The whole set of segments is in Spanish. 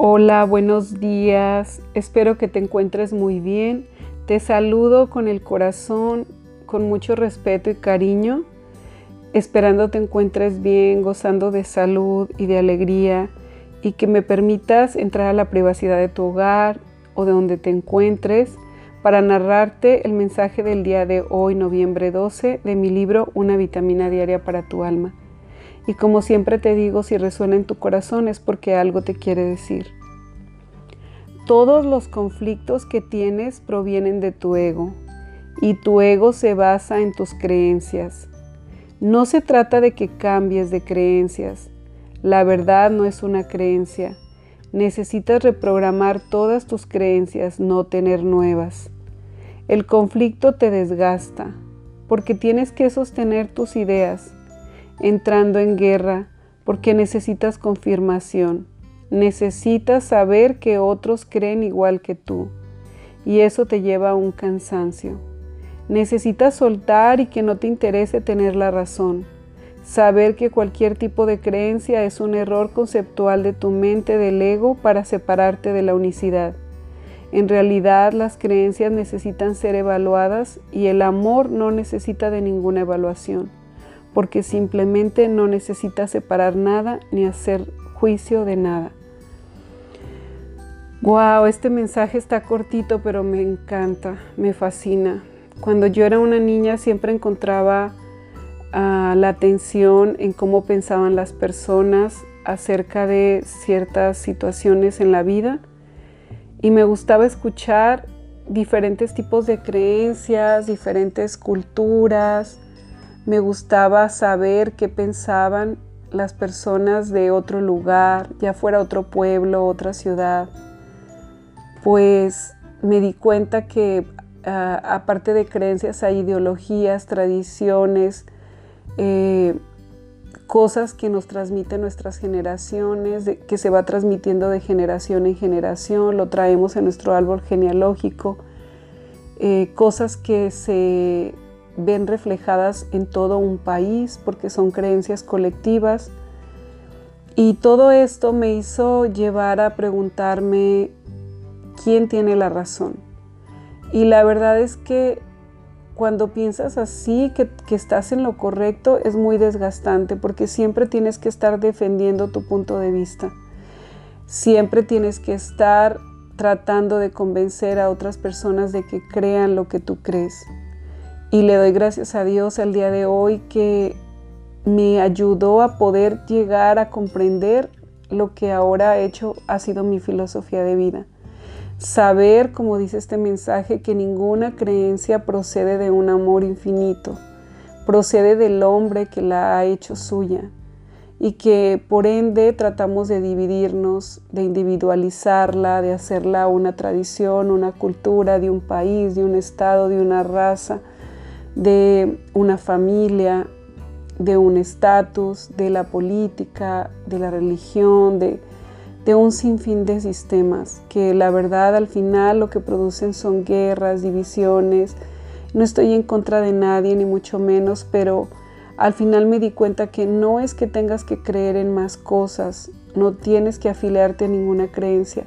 Hola, buenos días. Espero que te encuentres muy bien. Te saludo con el corazón, con mucho respeto y cariño, esperando te encuentres bien, gozando de salud y de alegría y que me permitas entrar a la privacidad de tu hogar o de donde te encuentres para narrarte el mensaje del día de hoy, noviembre 12, de mi libro Una vitamina diaria para tu alma. Y como siempre te digo, si resuena en tu corazón es porque algo te quiere decir. Todos los conflictos que tienes provienen de tu ego y tu ego se basa en tus creencias. No se trata de que cambies de creencias. La verdad no es una creencia. Necesitas reprogramar todas tus creencias, no tener nuevas. El conflicto te desgasta porque tienes que sostener tus ideas entrando en guerra porque necesitas confirmación. Necesitas saber que otros creen igual que tú y eso te lleva a un cansancio. Necesitas soltar y que no te interese tener la razón. Saber que cualquier tipo de creencia es un error conceptual de tu mente del ego para separarte de la unicidad. En realidad las creencias necesitan ser evaluadas y el amor no necesita de ninguna evaluación porque simplemente no necesita separar nada ni hacer juicio de nada. Wow, este mensaje está cortito, pero me encanta, me fascina. Cuando yo era una niña siempre encontraba ah, la atención en cómo pensaban las personas acerca de ciertas situaciones en la vida y me gustaba escuchar diferentes tipos de creencias, diferentes culturas, me gustaba saber qué pensaban las personas de otro lugar, ya fuera otro pueblo, otra ciudad. Pues me di cuenta que ah, aparte de creencias hay ideologías, tradiciones, eh, cosas que nos transmiten nuestras generaciones, que se va transmitiendo de generación en generación, lo traemos en nuestro árbol genealógico, eh, cosas que se ven reflejadas en todo un país porque son creencias colectivas. Y todo esto me hizo llevar a preguntarme quién tiene la razón. Y la verdad es que cuando piensas así, que, estás en lo correcto, es muy desgastante porque siempre tienes que estar defendiendo tu punto de vista. Siempre tienes que estar tratando de convencer a otras personas de que crean lo que tú crees. Y le doy gracias a Dios el día de hoy que me ayudó a poder llegar a comprender lo que ahora he hecho ha sido mi filosofía de vida. Saber, como dice este mensaje, que ninguna creencia procede de un amor infinito, procede del hombre que la ha hecho suya y que por ende tratamos de dividirnos, de individualizarla, de hacerla una tradición, una cultura de un país, de un estado, de una raza, de una familia, de un estatus, de la política, de la religión, de, un sinfín de sistemas que la verdad al final lo que producen son guerras, divisiones. No estoy en contra de nadie, ni mucho menos, pero al final me di cuenta que no es que tengas que creer en más cosas, no tienes que afiliarte a ninguna creencia.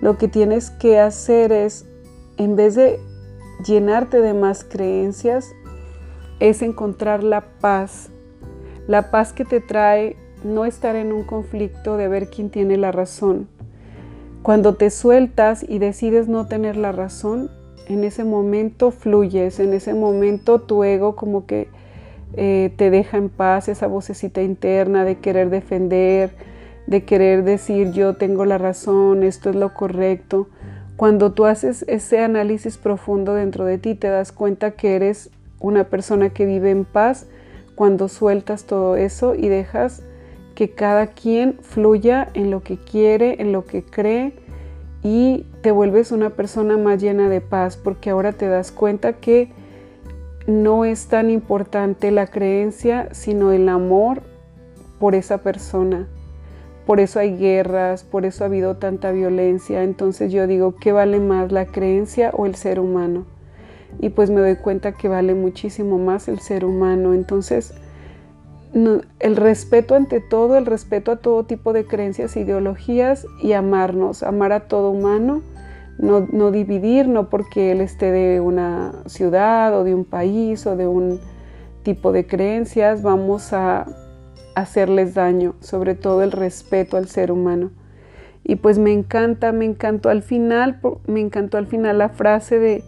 Lo que tienes que hacer es, en vez de llenarte de más creencias, es encontrar la paz, la paz que te trae no estar en un conflicto de ver quién tiene la razón. Cuando te sueltas y decides no tener la razón, en ese momento fluyes, en ese momento tu ego como que eh, te deja en paz, esa vocecita interna de querer defender, de querer decir yo tengo la razón, esto es lo correcto. Cuando tú haces ese análisis profundo dentro de ti, te das cuenta que eres una persona que vive en paz cuando sueltas todo eso y dejas que cada quien fluya en lo que quiere, en lo que cree y te vuelves una persona más llena de paz porque ahora te das cuenta que no es tan importante la creencia, sino el amor por esa persona. Por eso hay guerras, por eso ha habido tanta violencia. Entonces yo digo, ¿qué vale más, la creencia o el ser humano? y pues me doy cuenta que vale muchísimo más el ser humano. Entonces, el respeto ante todo, el respeto a todo tipo de creencias ideologías y amarnos, amar a todo humano, no, no dividir, no porque él esté de una ciudad o de un país o de un tipo de creencias, vamos a hacerles daño, sobre todo el respeto al ser humano. Y pues me encanta, me encantó al final, me encantó al final la frase de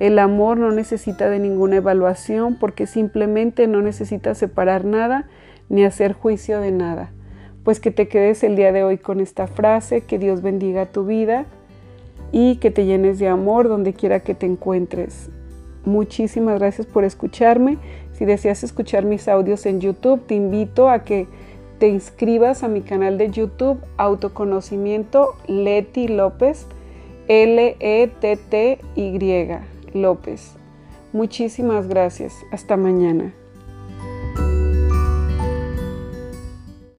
el amor no necesita de ninguna evaluación porque simplemente no necesita separar nada ni hacer juicio de nada. Pues que te quedes el día de hoy con esta frase, que Dios bendiga tu vida y que te llenes de amor donde quiera que te encuentres. Muchísimas gracias por escucharme. Si deseas escuchar mis audios en YouTube, te invito a que te inscribas a mi canal de YouTube Autoconocimiento Leti López, L-E-T-T-Y López. Muchísimas gracias. Hasta mañana.